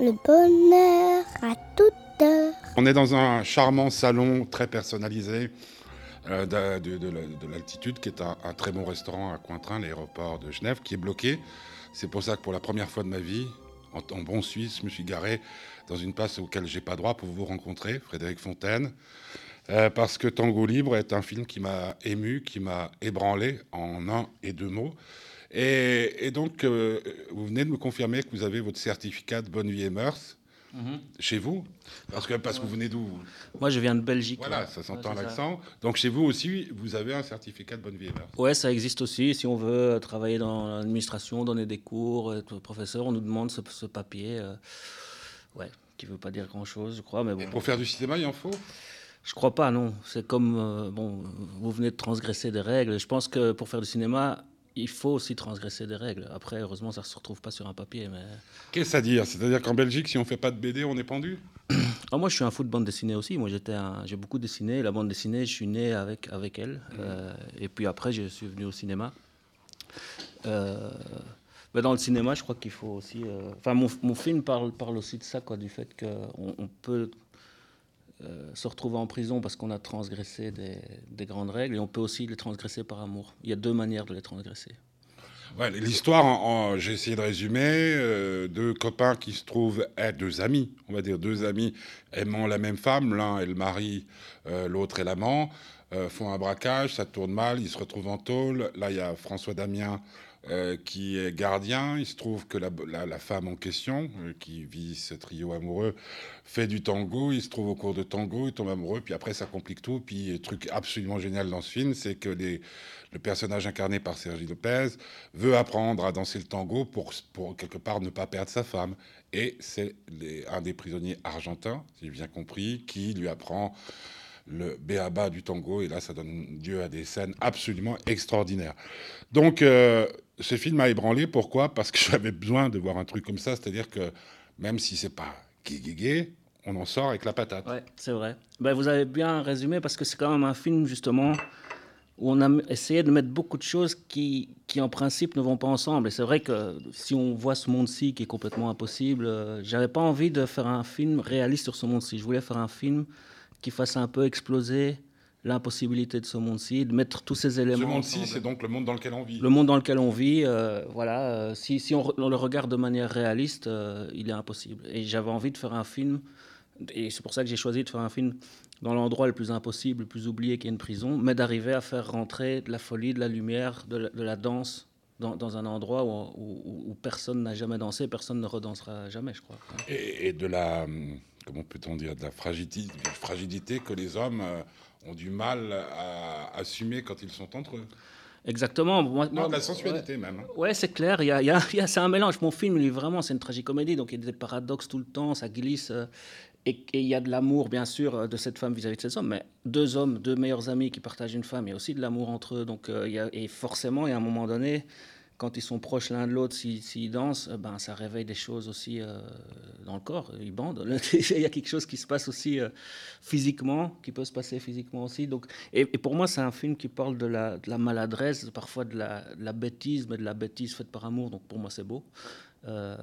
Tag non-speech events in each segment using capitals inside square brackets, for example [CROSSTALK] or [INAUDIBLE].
le bonheur à toute heure. On est dans un charmant salon très personnalisé euh, de, de- de- de l'altitude, qui est un, très bon restaurant à Cointrin, l'aéroport de Genève, qui est bloqué. C'est pour ça que pour la première fois de ma vie, en, en bon Suisse, je me suis garé dans une place auquel j'ai pas droit pour vous rencontrer, Frédéric Fontaine. Euh, parce que Tango Libre est un film qui m'a ému, qui m'a ébranlé en un et deux mots. Et, et donc, euh, vous venez de me confirmer que vous avez votre certificat de bonne vie et mœurs chez vous, parce que, parce que vous venez d'où Moi, je viens de Belgique. Voilà, ouais. ça s'entend Ouais, l'accent. Donc chez vous aussi, vous avez un certificat de bonne vie et mœurs. Ouais, ça existe aussi. Si on veut travailler dans l'administration, donner des cours, être professeur, on nous demande ce, ce papier. euh, ouais, qui veut pas dire grand-chose, je crois. Mais bon, Et pour faire du cinéma, il en faut? Je crois pas, non. C'est comme, euh, bon, vous venez de transgresser des règles. Je pense que pour faire du cinéma, il faut aussi transgresser des règles. Après, heureusement, ça se retrouve pas sur un papier. Mais... Qu'est-ce à dire? C'est-à-dire qu'en Belgique, si on fait pas de BD, on est pendu? Ah, moi, je suis un fou de bande dessinée aussi. Moi, j'étais un- j'ai beaucoup dessiné. La bande dessinée, je suis né avec, avec elle. Euh, et puis après, je suis venu au cinéma. Euh, mais dans le cinéma, je crois qu'il faut aussi. euh, Enfin, mon, mon film parle, parle aussi de ça, quoi, du fait qu'on on peut euh, se retrouver en prison parce qu'on a transgressé des, des grandes règles, et on peut aussi les transgresser par amour. Il y a deux manières de les transgresser. Ouais, L'histoire, j'ai essayé de résumer, euh, deux copains qui se trouvent, eh, deux amis, on va dire deux amis aimant la même femme, l'un est le mari, euh, l'autre est l'amant, font un braquage, ça tourne mal, ils se retrouvent en tôle. Là, il y a François Damien euh, qui est gardien. Il se trouve que la, femme en question, euh, qui vit ce trio amoureux, fait du tango. Il se trouve au cours de tango, il tombe amoureux, puis après ça complique tout. Puis truc absolument génial dans ce film, c'est que les, le personnage incarné par Sergi Lopez veut apprendre à danser le tango pour, pour quelque part ne pas perdre sa femme. Et c'est un des prisonniers argentins, si j'ai bien compris, qui lui apprend le béaba du tango. Et là, ça donne lieu à des scènes absolument extraordinaires. Donc, euh, ce film m'a ébranlé. Pourquoi? Parce que [LAUGHS] j'avais besoin de voir un truc comme ça. C'est-à-dire que même si c'est pas gay, on en sort avec la patate. Ouais, c'est vrai. Ben, vous avez bien résumé parce que c'est quand même un film justement où on a essayé de mettre beaucoup de choses qui, qui en principe ne vont pas ensemble. Et c'est vrai que si on voit ce monde-ci qui est complètement impossible, euh, j'avais pas envie de faire un film réaliste sur ce monde-ci. Je voulais faire un film qui fasse un peu exploser l'impossibilité de ce monde-ci, de mettre tous ces Ce éléments. monde-ci, ensemble. c'est donc le monde dans lequel on vit. Le monde dans lequel on vit, euh, voilà, euh, si, si on, le regarde de manière réaliste, euh, il est impossible. Et j'avais envie de faire un film, et c'est pour ça que j'ai choisi de faire un film dans l'endroit le plus impossible, le plus oublié qui est une prison, mais d'arriver à faire rentrer de la folie, de la lumière, de la, de la danse dans, dans un endroit où, où- où personne n'a jamais dansé, personne ne redansera jamais, je crois. Et, et de la, hum, comment peut-on dire, de la fragilité, fragilité que les hommes ont du mal à assumer quand ils sont entre eux. Exactement. Moi, Non, de la sensualité même. hein. Ouais, c'est clair. Il y a, il y c'est un mélange. Mon film, il est vraiment, c'est une tragicomédie, donc il y a des paradoxes tout le temps, ça glisse. euh, et, et il y a de l'amour, bien sûr, euh, de cette femme vis-à-vis de cet homme. Mais deux hommes, deux meilleurs amis qui partagent une femme, il y a aussi de l'amour entre eux. Donc, euh, il y a, et forcément, il y a un moment donné, quand ils sont proches l'un de l'autre, s'ils dansent, euh, ben, ça réveille des choses aussi euh, dans le corps. Ils bandent. [LAUGHS] il y a quelque chose qui se passe aussi euh, physiquement, qui peut se passer physiquement aussi. Donc, et, pour moi, c'est un film qui parle de la, maladresse, parfois de la bêtise, mais de la bêtise faite par amour. Donc pour moi, c'est beau. Euh,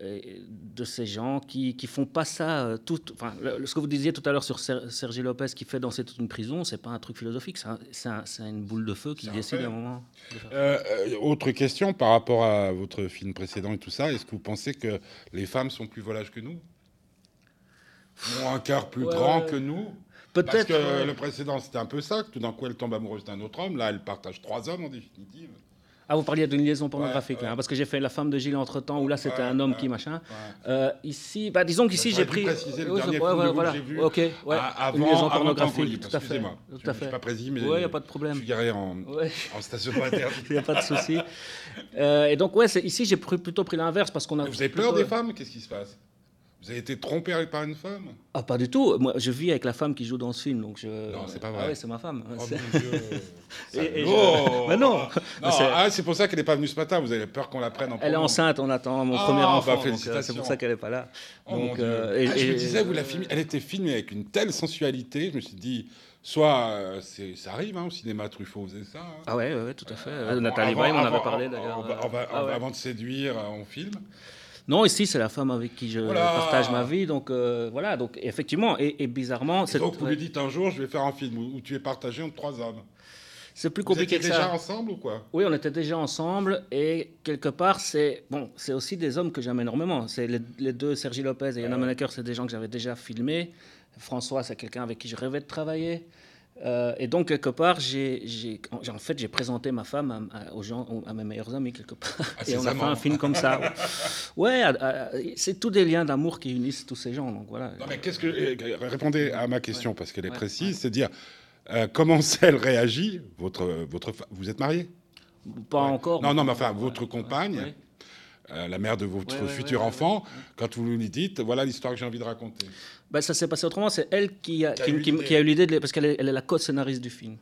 et de ces gens qui qui font pas ça euh, tout. Enfin, ce que vous disiez tout à l'heure sur Ser- Sergi Lopez qui fait danser toute une prison, c'est pas un truc philosophique, c'est un- une boule de feu qui décide à un moment. Euh, autre question par rapport à votre film précédent et tout ça, est-ce que vous pensez que les femmes sont plus volages que nous? Ont un cœur plus Ouais. grand que nous? Parce que ouais. le précédent, c'était un peu ça, que tout d'un coup, elle tombe amoureuse d'un autre homme. Là, elle partage trois hommes en définitive. Ah, vous parliez d'une liaison pornographique, Ouais, là, ouais. hein, parce que j'ai fait La femme de Gilles entre temps, où là c'était Ouais, un homme qui machin. Euh, ici, bah, disons qu'ici j'ai pris. préciser le dernier film voilà. que j'ai vu Ok, à- une avant, liaison avant pornographique, tout à fait. excusez-moi. Tout Je ne suis pas précis, mais Ouais, y a pas de problème. je suis garé en, en stationnement interdit. Il [LAUGHS] n'y a pas de souci. Euh, et donc, ouais, ici j'ai plutôt pris l'inverse parce qu'on a. Vous avez peur des femmes? Qu'est-ce qui se passe? Vous avez été trompé par une femme? Ah, pas du tout. Moi, je vis avec la femme qui joue dans ce film, donc je. Non, c'est pas Ah vrai. ouais, c'est ma femme. Oh mon Dieu [LAUGHS] Et- et je- Salaud Mais non. Non, c'est- ah, c'est pour ça qu'elle n'est pas venue ce matin. Vous avez peur qu'on la prenne en Elle est enceinte, on attend mon Ah, premier bah, enfant. donc, euh, c'est pour ça qu'elle n'est pas là. Oh mon Donc, Dieu. euh, et- Ah, je me disais, vous la filmez. Elle était filmée avec une telle sensualité. Je me suis dit, soit euh, c'est- ça arrive hein, au cinéma, Truffaut faisait ça. hein. Ah ouais, ouais, tout à fait. Euh, Avant- Nathalie Baye, on en avait parlé d'ailleurs. Avant, avant- Ah ouais. avant de séduire, on filme. Non, ici, c'est la femme avec qui je Voilà. partage ma vie. Donc, euh, voilà. Donc, effectivement, et, et bizarrement, Et donc, vous lui dites un jour, je vais faire un film où, où tu es partagé entre trois hommes. c'est plus Vous compliqué étiez que déjà ensemble ou quoi? Oui, on était déjà ensemble et quelque part, c'est bon, c'est aussi des hommes que j'aime énormément. C'est les, les deux, Sergi Lopez et Yana. Maneker, c'est des gens que j'avais déjà filmés. François, c'est quelqu'un avec qui je rêvais de travailler. Euh, et donc, quelque part, j'ai, en fait, j'ai présenté ma femme à, à- aux gens, à mes meilleurs amis, quelque part. À et on a fait un film comme ça. [LAUGHS] Ouais, c'est tous des liens d'amour qui unissent tous ces gens. Donc voilà. Non, mais qu'est-ce que. euh, Répondez à ma question, parce qu'elle est Ouais, précise, c'est dire euh, comment [LAUGHS] elle réagit votre, votre, Vous êtes marié Pas encore. Non, non, mais enfin, votre compagne. Euh, la mère de votre Ouais, futur ouais, enfant, ouais. quand vous lui dites voilà l'histoire que j'ai envie de raconter. Ben, ça s'est passé autrement. C'est elle qui a, Qui a qui, eu qui- l'idée. qui a eu l'idée, de les- parce qu'elle est, elle est la co-scénariste du film.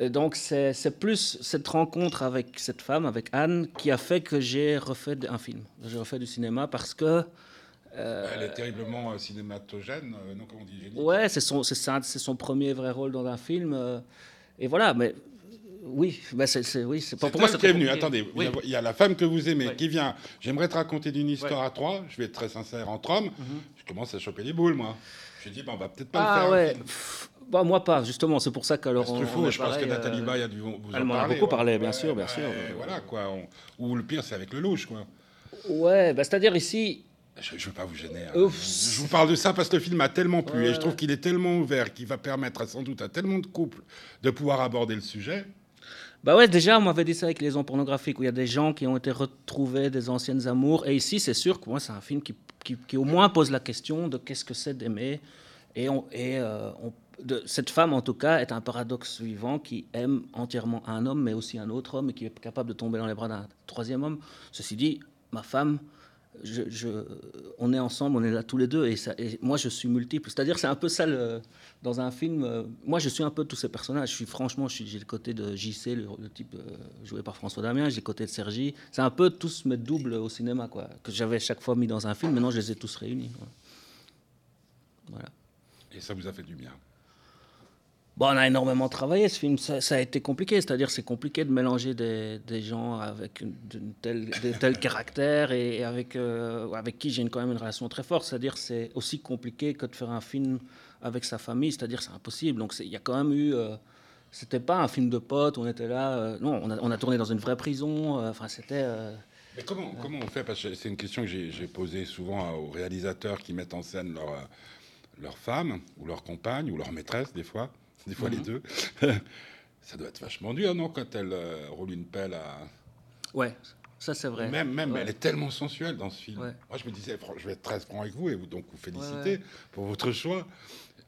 Et donc, c'est c'est plus cette rencontre avec cette femme, avec Anne, qui a fait que j'ai refait un film. J'ai refait du cinéma parce que. euh, Elle est terriblement euh, cinématogène, euh, non, comment on dit génique ouais, c'est son, c'est ça, c'est son premier vrai rôle dans un film. euh, et voilà, mais. Oui, ben c'est, oui, c'est pas pour moi. c'est qui est venue. Attendez, il Oui. y a- il y, a la femme que vous aimez qui vient. J'aimerais te raconter une histoire à trois. Je vais être très sincère entre hommes. Je commence à choper les boules, moi. Je dis, bon, on va peut-être pas le Mhm. Ah faire. un ouais. Pff, bah, moi pas, justement. C'est pour ça qu'alors. Parce qu'il on- faut, on est je pense que Nathalie euh, Baye a dû vous elle en m'en a beaucoup ouais. parlé, bien Ouais, sûr, bien sûr. Voilà, quoi. on- Ou le pire, c'est avec le louche, quoi. Ouais, ben, c'est-à-dire ici, Je ne veux pas vous gêner. hein. Je vous parle de ça parce que le film m'a tellement plu et je trouve qu'il est tellement ouvert qu'il va permettre à, sans doute à tellement de couples de pouvoir aborder le sujet. Bah ouais, déjà, on m'avait dit ça avec les ondes pornographiques, où il y a des gens qui ont été retrouvés des anciennes amours. Et ici, c'est sûr que moi, c'est un film qui, qui, qui au moins pose la question de qu'est-ce que c'est d'aimer. Et, et euh, de, cette femme, en tout cas, est un paradoxe suivant qui aime entièrement un homme, mais aussi un autre homme, et qui est capable de tomber dans les bras d'un troisième homme. Ceci dit, ma femme, on est ensemble, on est là tous les deux, et, moi je suis multiple. C'est-à-dire, c'est un peu ça dans un film. euh, moi, je suis un peu tous ces personnages. Je suis franchement, j'ai le côté de JC, le, type euh, joué par François Damien, j'ai le côté de Sergi. C'est un peu tous mes doubles au cinéma, que j'avais chaque fois mis dans un film. Maintenant, je les ai tous réunis. Voilà. Et ça vous a fait du bien? Bon, on a énormément travaillé ce film. Ça, ça a été compliqué. C'est-à-dire, c'est compliqué de mélanger des, des gens avec une, d'une telle, de tels caractères et, et avec, euh, avec qui j'ai une- quand même une relation très forte. C'est-à-dire, c'est aussi compliqué que de faire un film avec sa famille. C'est-à-dire, c'est impossible. Donc, il y a quand même eu. euh, c'était pas un film de potes. On était là. euh, non, on a, on a tourné dans une vraie prison. euh, Enfin, c'était. Mais comment, comment on fait? Parce que c'est une question que j'ai posée souvent aux réalisateurs qui mettent en scène leur, leur femme, ou leur compagne, ou leur maîtresse, des fois, des fois les deux. [LAUGHS] ça doit être vachement dur, non, quand elle euh, roule une pelle à. Ouais, ça, c'est vrai. Même, même Ouais. elle est tellement sensuelle dans ce film. Ouais. Moi, je me disais, je vais être très franc avec vous, et vous, donc vous féliciter Ouais, pour votre choix.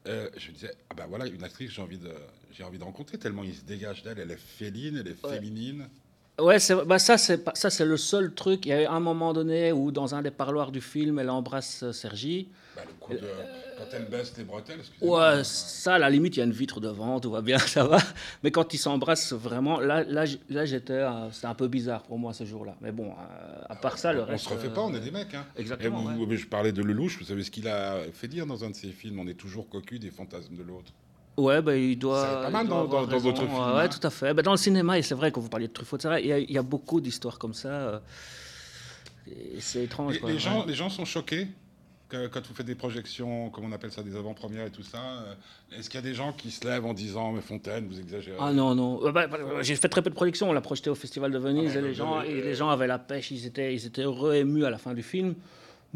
Euh, je me disais, ah ben voilà, une actrice j'ai envie de, j'ai envie de rencontrer, tellement il se dégage d'elle, elle est féline, elle est féminine. Ouais, bah ça, c'est, pas- ça, c'est le seul truc. Il y a eu un moment donné où, dans un des parloirs du film, elle embrasse euh, Sergi. Bah, le coup de, quand elle baisse les bretelles. Ouais, ça, à la limite, il y a une vitre devant, tout va bien, [LAUGHS] ça va. Mais quand ils s'embrassent vraiment, là, là, j'étais, c'était un peu bizarre pour moi ce jour-là. Mais bon, euh, à part ça, le on reste. se refait euh, pas, on est des mecs. Hein. Exactement, vous- ouais. Je parlais de Lelouch, vous savez ce qu'il a fait dire dans un de ses films On est toujours cocu des fantasmes de l'autre. Ouais, ben, il doit. Va pas mal dans- dans- dans votre raison. film, Ouais, hein. tout à fait. Ben, dans le cinéma, et c'est vrai que vous parliez de Truffaut, il y a, il y a beaucoup d'histoires comme ça. euh, c'est étrange. Les, quoi, les ouais. gens, les gens sont choqués que- quand vous faites des projections, comme on appelle ça, des avant-premières et tout ça. euh, Est-ce qu'il y a des gens qui se lèvent en disant Mais Fontaine, vous exagérez? Ah non, non. Euh, bah, bah, j'ai fait très peu de projections. On l'a projeté au Festival de Venise Ah, et, bah, les gens, bah, et les gens avaient la pêche. Ils étaient, ils étaient heureux, émus à la fin du film.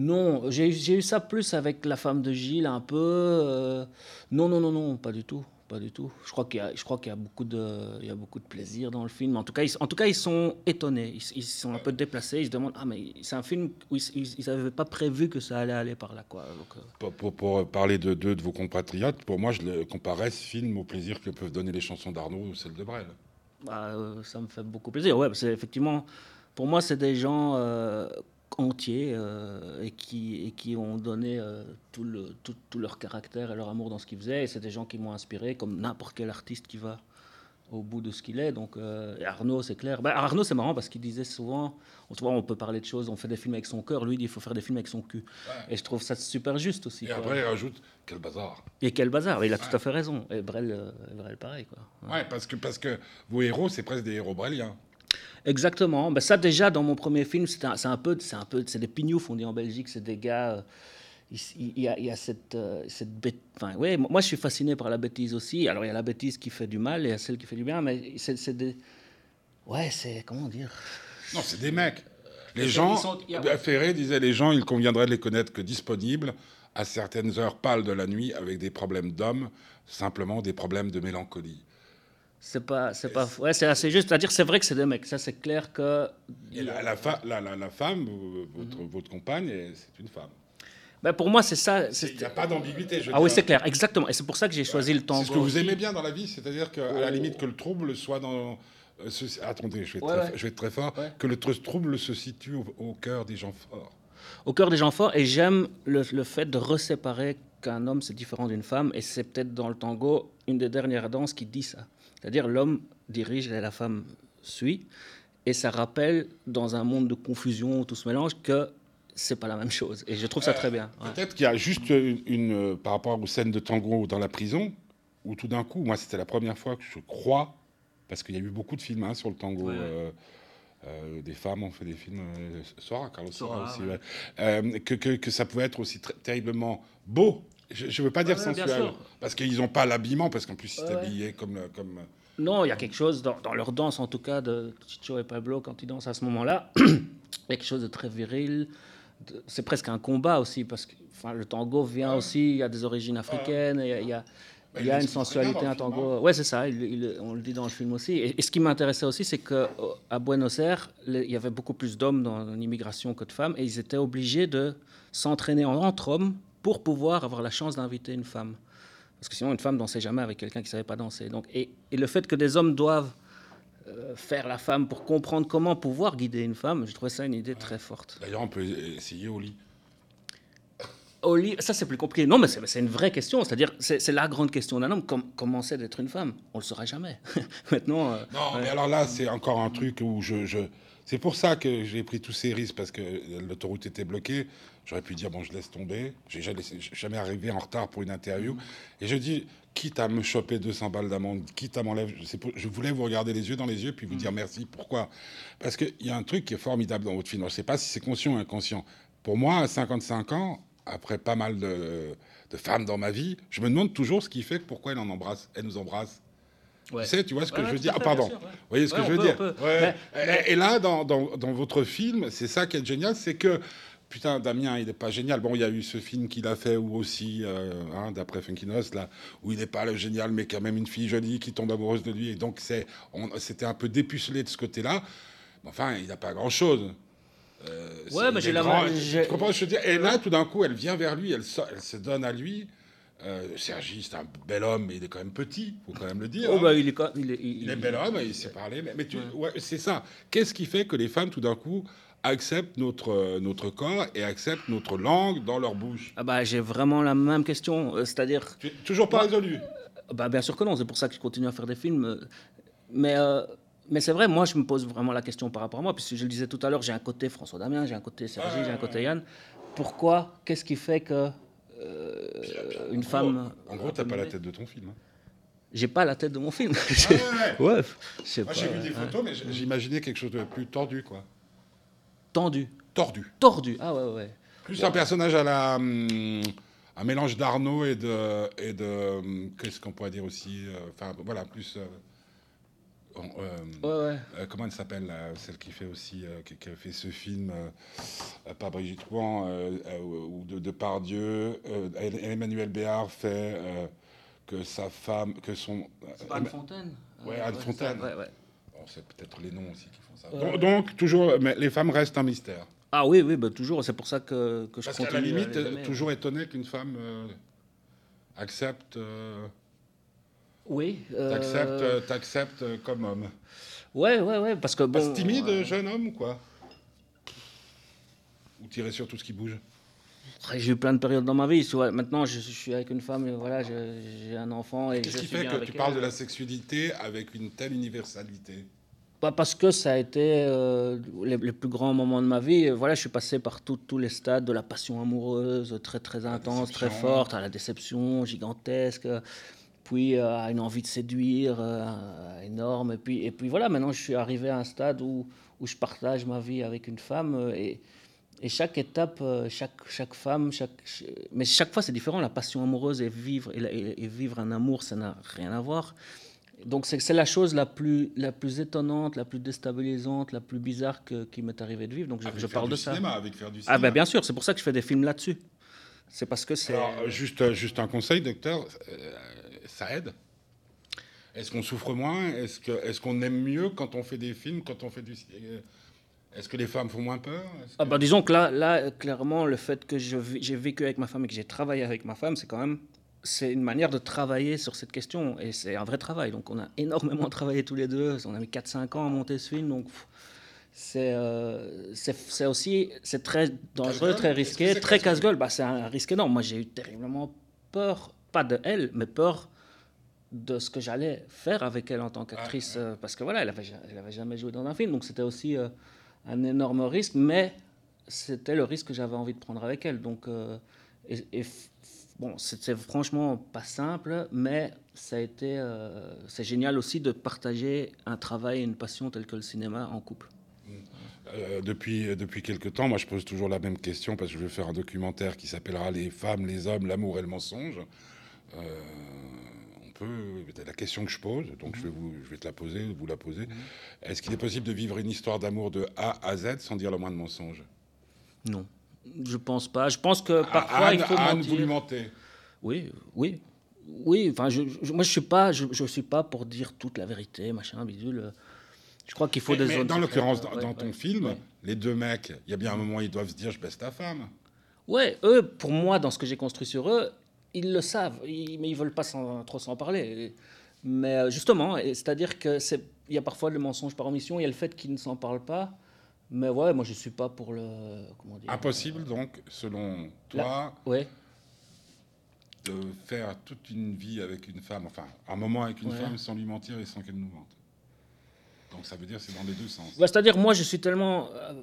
Non, j'ai eu- ça plus avec la femme de Gilles, un peu. euh, Non, non, non, non, pas du tout. Pas du tout. Je crois qu'il y a, je crois qu'il y a beaucoup de, il y a beaucoup de plaisir dans le film. En tout cas, ils, en tout cas, ils sont étonnés. Ils, ils sont un peu déplacés. Ils se demandent, ah mais c'est un film où ils n'avaient pas prévu que ça allait aller par là, quoi. Donc, euh, Pour, pour- pour parler de deux de vos compatriotes, pour moi, je le comparais ce film au plaisir que peuvent donner les chansons d'Arnaud ou celles de Brel. Bah, euh, ça me fait beaucoup plaisir. Ouais, c'est effectivement, pour moi, c'est des gens entiers euh, et, qui, et qui ont donné euh, tout, le, tout, tout leur caractère et leur amour dans ce qu'ils faisaient. Et c'est des gens qui m'ont inspiré, comme n'importe quel artiste qui va au bout de ce qu'il est. Donc, euh, et Arnaud, c'est clair. Bah, Arnaud, c'est marrant parce qu'il disait souvent, on, vois, on peut parler de choses, on fait des films avec son cœur. Lui, il dit, il faut faire des films avec son cul. Et je trouve ça super juste aussi. Et quoi. après, il rajoute Quel bazar Et quel bazar. Il a tout à fait raison. Et Brel, Brel pareil. Quoi. Ouais, parce que, parce que vos héros, c'est presque des héros breliens. Exactement. Ben ça déjà dans mon premier film, c'est un, peu, c'est un peu, c'est des pignoufs, on dit en Belgique, c'est des gars. euh, Il, il y a, il y a cette, euh, cette bête. Enfin, ouais, moi je suis fasciné par la bêtise aussi. Alors il y a la bêtise qui fait du mal et il y a celle qui fait du bien, mais c'est, des. Ouais, c'est comment dire? Non, c'est des mecs. Les Ils gens, sont- Ferré disait les gens, il conviendrait de les connaître que disponibles à certaines heures pâles de la nuit avec des problèmes d'hommes, simplement des problèmes de mélancolie. C'est pas, c'est pas. Ouais, c'est assez juste. C'est-à-dire, c'est vrai que c'est des mecs. Ça, c'est clair que. Et la, la, fa- la, femme, votre, votre compagne, c'est une femme. Ben, pour moi, c'est ça. Il n'y a pas d'ambiguïté. Ah oui, dire. c'est clair, exactement. Et c'est pour ça que j'ai choisi le tango. C'est ce que vous aimez bien dans la vie, c'est-à-dire qu'à la limite que le trouble soit dans. euh, attendez, je vais, être Ouais, très, ouais. je vais être très fort. Que le tr- trouble se situe au, au cœur des gens forts. au cœur des gens forts et j'aime le, le fait de reséparer qu'un homme c'est différent d'une femme et c'est peut-être dans le tango une des dernières danses qui dit ça. C'est-à-dire l'homme dirige et la femme suit et ça rappelle dans un monde de confusion où tout se mélange que c'est pas la même chose et je trouve ça très bien. ouais. Peut-être qu'il y a juste une, une, euh, par rapport aux scènes de tango dans la prison, où tout d'un coup, moi c'était la première fois que je crois, parce qu'il y a eu beaucoup de films hein, sur le tango. Ouais, ouais. euh, euh, des femmes ont fait des films, euh, Sora, Carlos Sora, Sora, aussi. Euh, que, que, que ça pouvait être aussi terriblement beau. Je ne veux pas dire sensuel, sûr. parce qu'ils n'ont pas l'habillement, parce qu'en plus ils Ouais, habillés comme, euh, comme Non, il y a quelque chose dans, dans leur danse, en tout cas, de Chicho et Pablo, quand ils dansent à ce moment-là, [CLEARS THROAT] il y a quelque chose de très viril. C'est presque un combat aussi, parce que enfin, le tango vient aussi, il y a des origines africaines, il y a, il y a, Bah, il il y a une sensualité, un tango. Ouais, c'est ça, il- il- on le dit dans le film aussi. Et, et ce qui m'intéressait aussi, c'est qu'à Buenos Aires, les- il y avait beaucoup plus d'hommes dans l'immigration que de femmes, et ils étaient obligés de s'entraîner en- entre hommes pour pouvoir avoir la chance d'inviter une femme. Parce que sinon, une femme dansait jamais avec quelqu'un qui savait pas danser. Donc, et, et le fait que des hommes doivent euh, faire la femme pour comprendre comment pouvoir guider une femme, je trouvais ça une idée très forte. D'ailleurs, on peut essayer au lit. Au lit, ça c'est plus compliqué. Non, mais c'est une vraie question. C'est-à-dire, c'est la grande question d'un homme. Com- comment c'est d'être une femme? On le saura jamais. [LAUGHS] Maintenant, euh, Non, mais alors là, c'est encore un truc où je. je- C'est pour ça que j'ai pris tous ces risques, parce que l'autoroute était bloquée. J'aurais pu dire, bon, je laisse tomber. J'ai jamais, jamais arrivé en retard pour une interview. Et je dis, quitte à me choper 200 balles d'amende, quitte à pour- Je voulais vous regarder les yeux dans les yeux, puis vous dire merci. Pourquoi? Parce qu'il y a un truc qui est formidable dans votre film. Alors, Je ne sais pas si c'est conscient ou inconscient. Pour moi, à 55 ans, après pas mal de, de femmes dans ma vie, je me demande toujours ce qui fait pourquoi elle en embrasse, elle nous embrasse. Ouais. Tu sais, tu vois ce que Ouais, je veux dire Ah, pardon. bien sûr, ouais. Vous voyez ce que je veux peut, dire. Mais- Et, là, dans, dans, dans votre film, c'est ça qui est génial, c'est que, putain, Damien, il n'est pas génial. Bon, il y a eu ce film qu'il a fait, ou aussi, euh, hein, d'après Funkinos, là, où il n'est pas le génial, mais quand même une fille jolie qui tombe amoureuse de lui. Et donc, c'était un peu dépucelé de ce côté-là. Enfin, il n'a pas grand-chose. Euh, Ouais, mais j'ai la tu- comprends ce que je veux dire? Et là, tout d'un coup, elle vient vers lui, elle, so- elle se donne à lui. Euh, Sergi, c'est un bel homme, mais il est quand même petit, faut quand même le dire. Oh, hein. bah, il est, co- il est, il- Il est bel homme, il sait parler, mais, mais tu- ouais, c'est ça. Qu'est-ce qui fait que les femmes, tout d'un coup, acceptent notre, euh, notre corps et acceptent notre langue dans leur bouche? Ah bah, j'ai vraiment la même question. euh, C'est-à-dire, Tu toujours pas résolu? Bah, bien sûr que non, c'est pour ça que je continue à faire des films. Mais, euh, mais c'est vrai, moi, je me pose vraiment la question par rapport à moi, puisque je le disais tout à l'heure, j'ai un côté François Damien, j'ai un côté Sergi, j'ai un côté Yann. Pourquoi Qu'est-ce qui fait que une femme. En gros, t'as pas la tête de ton film. hein. J'ai pas la tête de mon film. [LAUGHS] ouais. ouais, je sais Moi, pas. j'ai vu des ouais. photos, mais j'imaginais quelque chose de plus tordu, quoi. Tendu, Tordu. tordu. Ah ouais, ouais. Plus un personnage à la. hum, un mélange d'Arnaud et de. Et de hum, Qu'est-ce qu'on pourrait dire aussi euh, Enfin, voilà, plus. euh, on- euh, Ouais, ouais. Euh, comment elle s'appelle, celle qui fait aussi, euh, qui, qui a fait ce film, euh, euh, pas Brigitte Rouen, euh, euh, ou de, de Pardieu, euh, Emmanuel Béard fait euh, que sa femme, que son... Pas Anne Fontaine Ouais, Anne Fontaine. ça, ouais, ouais. Bon, c'est peut-être les noms aussi qui font ça. Ouais. Donc, donc, toujours, mais les femmes restent un mystère. Ah oui, oui, bah, toujours. C'est pour ça que, que je Parce continue. qu'à la limite, toujours étonné qu'une femme euh, accepte, euh, Oui. euh, t'accepte, t'accepte euh, comme homme. Ouais, ouais, ouais, parce que bon. Timide, euh, jeune homme ou quoi? Ou tirer sur tout ce qui bouge? J'ai eu plein de périodes dans ma vie. Maintenant, je, je suis avec une femme, voilà, j'ai un enfant. Qu'est-ce qui fait que tu parles de la sexualité avec une telle universalité? Bah, Parce que ça a été euh, les, les plus grands moments de ma vie. Voilà, je suis passé par tout- tous les stades de la passion amoureuse, très très intense, très forte, à la déception gigantesque. Puis euh, à une envie de séduire euh, énorme. Et puis, et puis voilà, maintenant je suis arrivé à un stade où, où je partage ma vie avec une femme euh, et, et chaque étape, chaque, chaque femme, chaque, ch- mais chaque fois c'est différent. La passion amoureuse et vivre, et, vivre un amour, ça n'a rien à voir. Donc c'est la chose la plus, la plus étonnante, la plus déstabilisante, la plus bizarre que- qui m'est arrivée de vivre. Donc je, Avec je faire parle du de ça. avec faire du Ah cinéma. ben bien sûr, c'est pour ça que je fais des films là-dessus. C'est parce que c'est... Juste, juste un conseil, docteur, ça aide Est-ce qu'on souffre moins? Est-ce que- est-ce qu'on aime mieux quand on fait des films, quand on fait du cinéma Est-ce que les femmes font moins peur? Ah bah disons que là, là clairement, le fait que j'ai vécu avec ma femme et que j'ai travaillé avec ma femme, c'est quand même c'est une manière de travailler sur cette question et c'est un vrai travail. Donc on a énormément [LAUGHS] travaillé tous les deux. On a mis 4-5 ans à monter ce film. Donc c'est euh, c'est aussi c'est très dangereux, très risqué, très casse-gueule? casse-gueule? Bah, c'est un risque énorme. Moi j'ai eu terriblement peur, pas de elle, mais peur de ce que j'allais faire avec elle en tant qu'actrice. euh, parce que voilà, elle avait, ja- elle avait jamais joué dans un film. Donc c'était aussi euh, un énorme risque, mais c'était le risque que j'avais envie de prendre avec elle. Donc, euh, et, et f- bon, c'était franchement pas simple, mais ça a été, euh, c'est génial aussi de partager un travail et une passion telle que le cinéma en couple. Euh, depuis, depuis quelque temps, moi je pose toujours la même question parce que je vais faire un documentaire qui s'appellera Les femmes, les hommes, l'amour et le mensonge. Euh, c'est la question que je pose, donc je, vais vous, je vais te la poser, vous la poser. Est-ce qu'il est possible de vivre une histoire d'amour de A à Z sans dire le moins de mensonge? Non, je pense pas. Je pense que parfois Anne, il faut Anne, mentir. vous lui mentez. Oui, oui, oui. Enfin, je, je- moi je suis pas, je, je suis pas pour dire toute la vérité, machin, bidule. Je crois qu'il faut Mais, des mais zones dans l'occurrence, dans, ouais, dans ton ouais, film, ouais. les deux mecs, il y a bien un moment où ils doivent se dire je baisse ta femme. Ouais, eux, pour moi, dans ce que j'ai construit sur eux, ils le savent, ils- mais ils veulent pas trop s'en parler. Mais euh, justement, c'est-à-dire que c'est, il y a parfois le mensonge par omission, il y a le fait qu'ils ne s'en parlent pas. Mais ouais, moi je suis pas pour le, comment dire. Impossible donc, selon toi, Ouais. de faire toute une vie avec une femme, enfin un moment avec une Ouais. femme sans lui mentir et sans qu'elle nous mente. Donc ça veut dire que c'est dans les deux sens. Ouais, c'est-à-dire moi je suis tellement, euh, euh,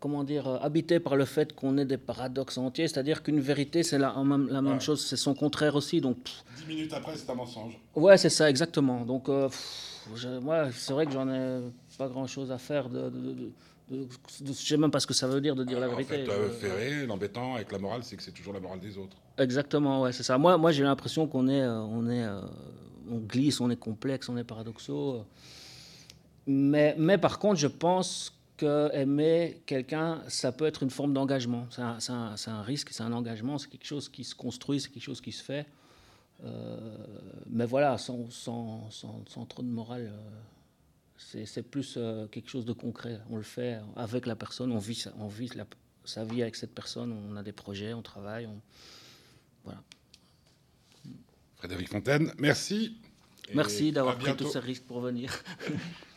comment dire, euh, habité par le fait qu'on ait des paradoxes entiers. C'est-à-dire qu'une vérité c'est la, en même, la même Ouais. chose, c'est son contraire aussi. Donc pff, Dix minutes après, c'est un mensonge. Ouais, c'est ça, exactement. Donc, euh, moi, c'est vrai que j'en ai pas grand-chose à faire. De, de, de, de- de- je sais même pas ce que ça veut dire de dire la en vérité. fait, euh, Je- Ferré, l'embêtant avec la morale, c'est que c'est toujours la morale des autres. Exactement, ouais, c'est ça. Moi, moi j'ai l'impression qu'on est, euh, on est, euh, on glisse, on est complexe, on est paradoxaux. euh. Mais, mais par contre, je pense que aimer quelqu'un, ça peut être une forme d'engagement. C'est un, risque, c'est un engagement, c'est quelque chose qui se construit, c'est quelque chose qui se fait. Euh, mais voilà, sans, sans, sans, sans trop de morale, euh, c'est plus euh, quelque chose de concret. On le fait avec la personne, on vit, sa- on vit la- sa vie avec cette personne, on a des projets, on travaille. on- Frédéric Fontaine, merci. Merci d'avoir pris tous ces risques pour venir. [LAUGHS]